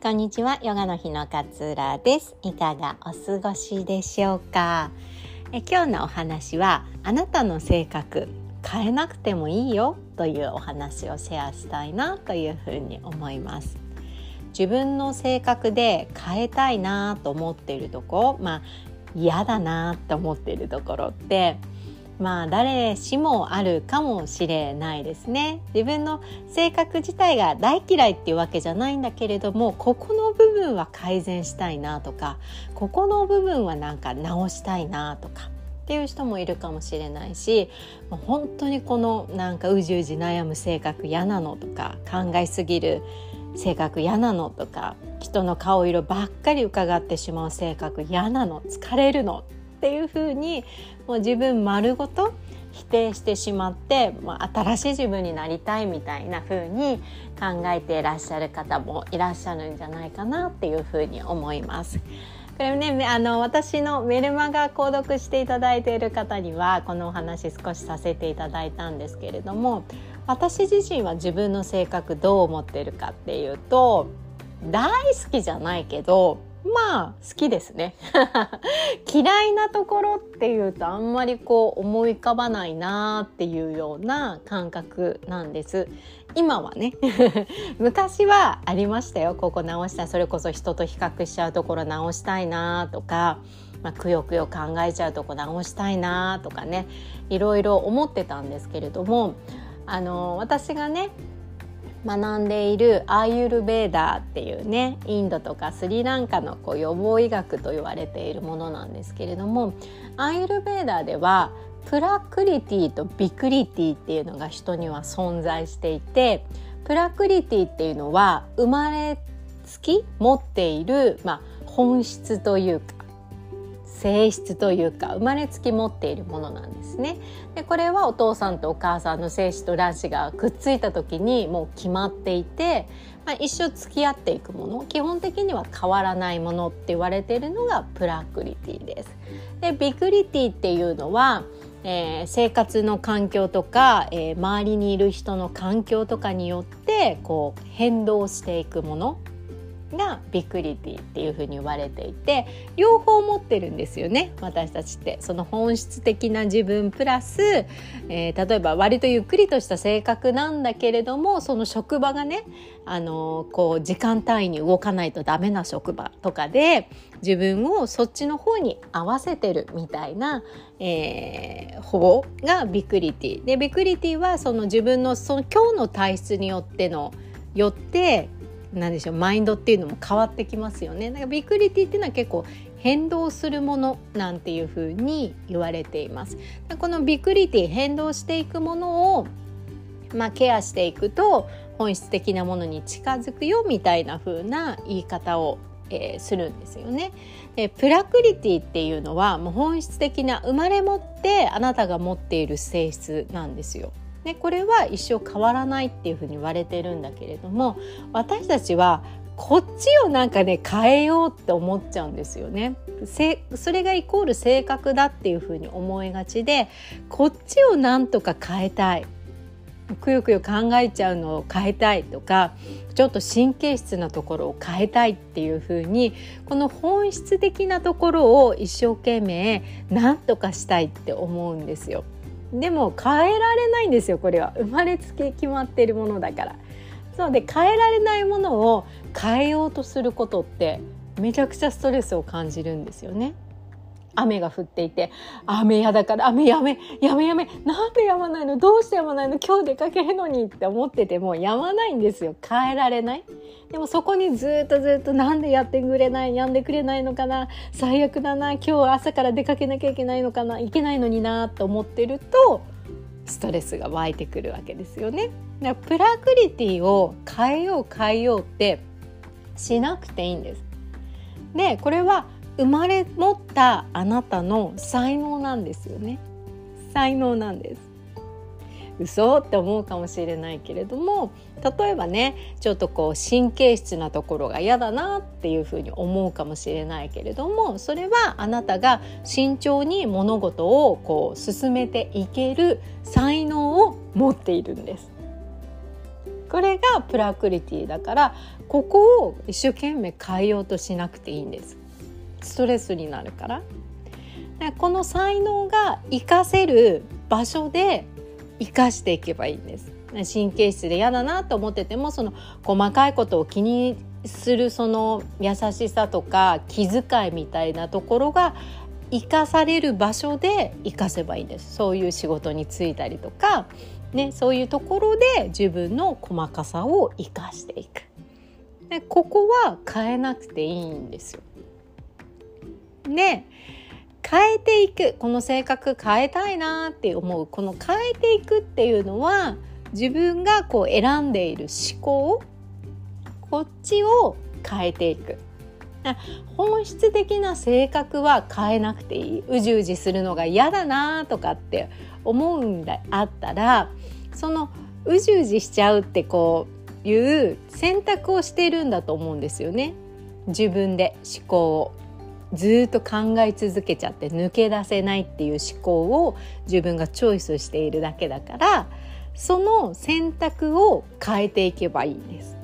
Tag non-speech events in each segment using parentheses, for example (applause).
こんにちはヨガの日の勝浦です。いかがお過ごしでしょうか？え今日のお話はあなたの性格変えなくてもいいよというお話をシェアしたいなというふうに思います。自分の性格で変えたいなと思っているとこまあ嫌だなと思っているところってまあ誰しもあるかもしれないですね。自分の性格自体が大嫌いっていうわけじゃないんだけれどもここの部分は改善したいなとかここの部分はなんか直したいなとかっていう人もいるかもしれないし本当にこのなんかうじうじ悩む性格嫌なのとか考えすぎる性格嫌なのとか人の顔色ばっかり伺ってしまう性格嫌なの疲れるのっていうふうにもう自分丸ごと否定してしまって、まあ、新しい自分になりたいみたいな風に考えていらっしゃる方もいらっしゃるんじゃないかなっていう風に思います。これねあの私のメルマガ購読していただいている方にはこのお話少しさせていただいたんですけれども私自身は自分の性格どう思ってるかっていうと大好きじゃないけどまあ好きですね。(laughs) 嫌いなところっていうとあんまりこう思い浮かばないなっていうような感覚なんです。今はね。(laughs) 昔はありましたよ。ここ直した。それこそ人と比較しちゃうところ直したいなとか。まあ、くよくよ考えちゃうとこ直したいなとかね。いろいろ思ってたんですけれども。あの私がね学んでいるアーユルベーダーっていうねインドとかスリランカのこう予防医学と言われているものなんですけれどもアーユルベーダーではプラクリティとビクリティっていうのが人には存在していてプラクリティっていうのは生まれつき持っている、まあ、本質というか性質というか生まれつき持っているものなんですね。でこれはお父さんとお母さんの精子と卵子がくっついた時にもう決まっていて、まあ、一生付き合っていくもの基本的には変わらないものって言われているのがプラクリティです。でビクリティっていうのはえー、生活の環境とか、えー、周りにいる人の環境とかによってこう変動していくものがビクリティっていうふうに言われていて両方持ってるんですよね私たちって。その本質的な自分プラス、えー、例えば割とゆっくりとした性格なんだけれどもその職場がねあのこう時間単位に動かないとダメな職場とかで自分をそっちの方に合わせてるみたいな、えー、方がビクリティ。でビクリティはその自分のその今日の体質によってのよって何でしょうマインドっていうのも変わってきますよね。だからビクリティっていうのは結構変動するものなんていうふうに言われています。このビクリティ変動していくものをまあ、ケアしていくと本質的なものに近づくよみたいな風な言い方を、えー、するんですよね。でプラクリティっていうのはもう本質的な生まれ持ってあなたが持っている性質なんですよ。ね、これは一生変わらないっていうふうに言われてるんだけれども私たちはこっちをなんかね変えようって思っちゃうんですよね。それがイコール性格だっていうふうに思いがちでこっちをなんとか変えたいくよくよ考えちゃうのを変えたいとかちょっと神経質なところを変えたいっていうふうにこの本質的なところを一生懸命何とかしたいって思うんですよ。でも変えられないんですよこれは。生まれつき決まっているものだから。そうで変えられないものを変えようとすることってめちゃくちゃストレスを感じるんですよね。雨が降っていて雨やだから雨やめやめやめなんでやまないの？どうしてやまないの？今日出かけるのにって思っててもやまないんですよ。変えられない？でもそこにずっとずっとなんでやってくれない？やんでくれないのかな？最悪だな。今日朝から出かけなきゃいけないのかな？いけないのになと思ってるとストレスが湧いてくるわけですよね。だからプラクリティを変えよう変えようってしなくていいんです。でこれは生まれ持ったあなたの才能なんですよね。才能なんです。嘘って思うかもしれないけれども例えばねちょっとこう神経質なところが嫌だなっていうふうに思うかもしれないけれどもそれはあなたが慎重に物事をこう進めていける才能を持っているんです。これがプラクリティだからここを一生懸命変えようとしなくていいんです。ストレスになるから。この才能が活かせる場所で生かしていけばいいんです。神経質で嫌だなと思っててもその細かいことを気にするその優しさとか気遣いみたいなところが生かされる場所で生かせばいいんです。そういう仕事に就いたりとか、ね、そういうところで自分の細かさを生かしていく。でここは変えなくていいんですよ。で変えていく。この性格変えたいなって思う。この変えていくっていうのは自分がこう選んでいる思考こっちを変えていく。本質的な性格は変えなくていい。うじうじするのが嫌だなとかって思うんであったらそのうじうじしちゃうってこういう選択をしているんだと思うんですよね。自分で思考を。ずっと考え続けちゃって抜け出せないっていう思考を自分がチョイスしているだけだからその選択を変えていけばいいんです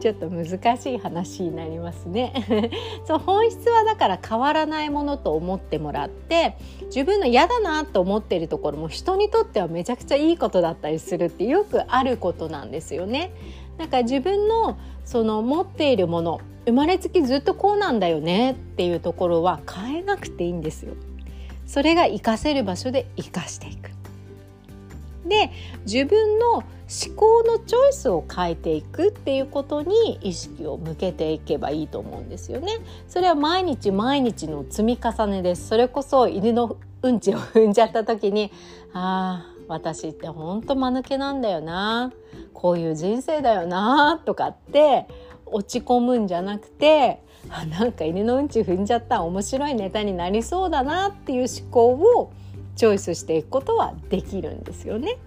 ちょっと難しい話になりますね (laughs) そう本質はだから変わらないものと思ってもらって自分の嫌だなと思っているところも人にとってはめちゃくちゃいいことだったりするってよくあることなんですよね。だから自分のその持っているもの生まれつきずっとこうなんだよねっていうところは変えなくていいんですよ。それが活かせる場所で活かしていく。で自分の思考のチョイスを変えていくっていうことに意識を向けていけばいいと思うんですよね。それは毎日毎日の積み重ねです。それこそ犬のうんちを踏んじゃった時に「ああ私ってほんと間抜けなんだよなこういう人生だよな」とかって落ち込むんじゃなくてあなんか犬のうんち踏んじゃった面白いネタになりそうだなっていう思考をチョイスしていくことはできるんですよね。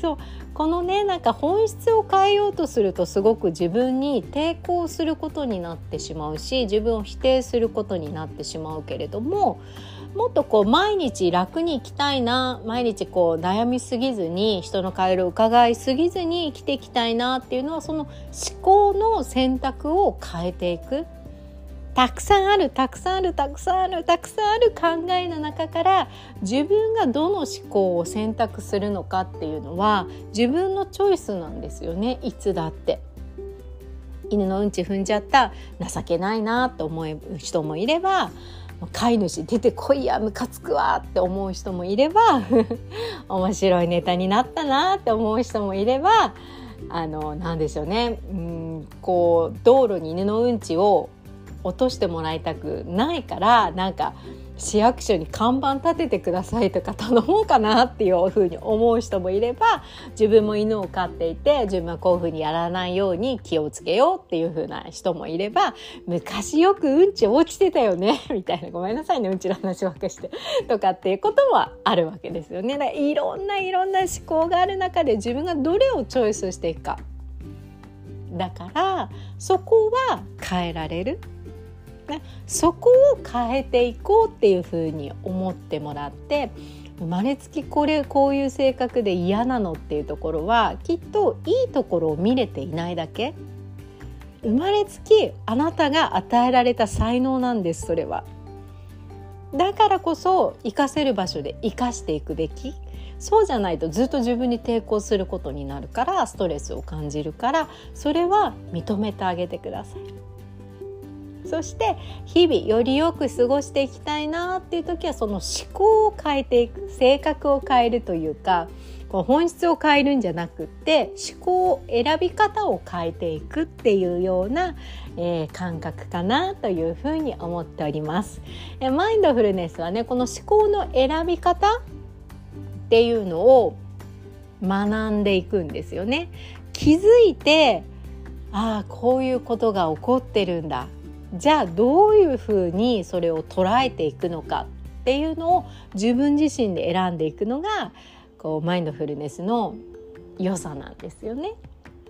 そう。このねなんか本質を変えようとするとすごく自分に抵抗することになってしまうし自分を否定することになってしまうけれどももっとこう毎日楽に生きたいな毎日こう悩みすぎずに人の顔色を伺いすぎずに生きていきたいなっていうのはその思考の選択を変えていく。たくさんあるたくさんあるたくさんあるたくさんある考えの中から自分がどの思考を選択するのかっていうのは自分のチョイスなんですよねいつだって。犬のうんち踏んじゃった情けないなと思う人もいれば飼い主出てこいやムカつくわって思う人もいれば (laughs) 面白いネタになったなって思う人もいればあのなんでしょうねうんこう道路に犬のうんちを落としてもらいたくないからなんか市役所に看板立ててくださいとか頼もうかなっていうふうに思う人もいれば自分も犬を飼っていて自分はこういうふうにやらないように気をつけようっていうふうな人もいれば昔よくうんち落ちてたよね (laughs) みたいなごめんなさいねうんちの話ばっかしてとかっていうことはあるわけですよね。いろんないろんな思考がある中で自分がどれをチョイスしていくかだからそこは変えられるね、そこを変えていこうっていうふうに思ってもらって生まれつきこれこういう性格で嫌なのっていうところはきっといいところを見れていないだけ生まれつきあなたが与えられた才能なんですそれは。だからこそ活かせる場所で生かしていくべきそうじゃないとずっと自分に抵抗することになるからストレスを感じるからそれは認めてあげてください。そして日々よりよく過ごしていきたいなっていう時はその思考を変えていく性格を変えるというかこう本質を変えるんじゃなくって思考選び方を変えていくっていうような、えー、感覚かなというふうに思っております。えマインドフルネスはねこの思考の選び方っていうのを学んでいくんですよね。気づいてああこういうことが起こってるんだじゃあどういうふうにそれを捉えていくのかっていうのを自分自身で選んでいくのがこうマインドフルネスの良さなんですよね。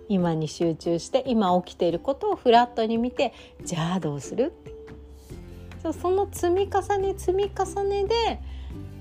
今に集中して今起きていることをフラットに見てじゃあどうするその積み重ね積み重ねで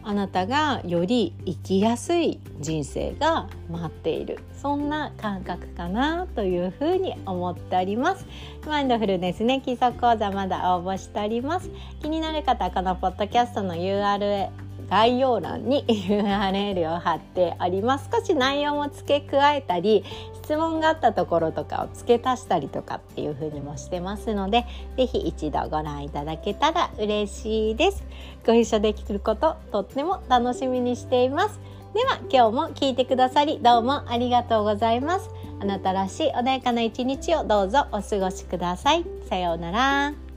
あなたがより生きやすい人生が待っている。そんな感覚かなというふうに思っております。マインドフルネスね基礎講座まだ応募しております。気になる方このポッドキャストの URL 概要欄に (laughs) URL を貼ってあります。少し内容も付け加えたり質問があったところとかを付け足したりとかっていう風にもしてますので是非一度ご覧いただけたら嬉しいです。ご一緒できることとっても楽しみにしています。では今日も聞いてくださりどうもありがとうございます。あなたらしい穏やかな一日をどうぞお過ごしください。さようなら。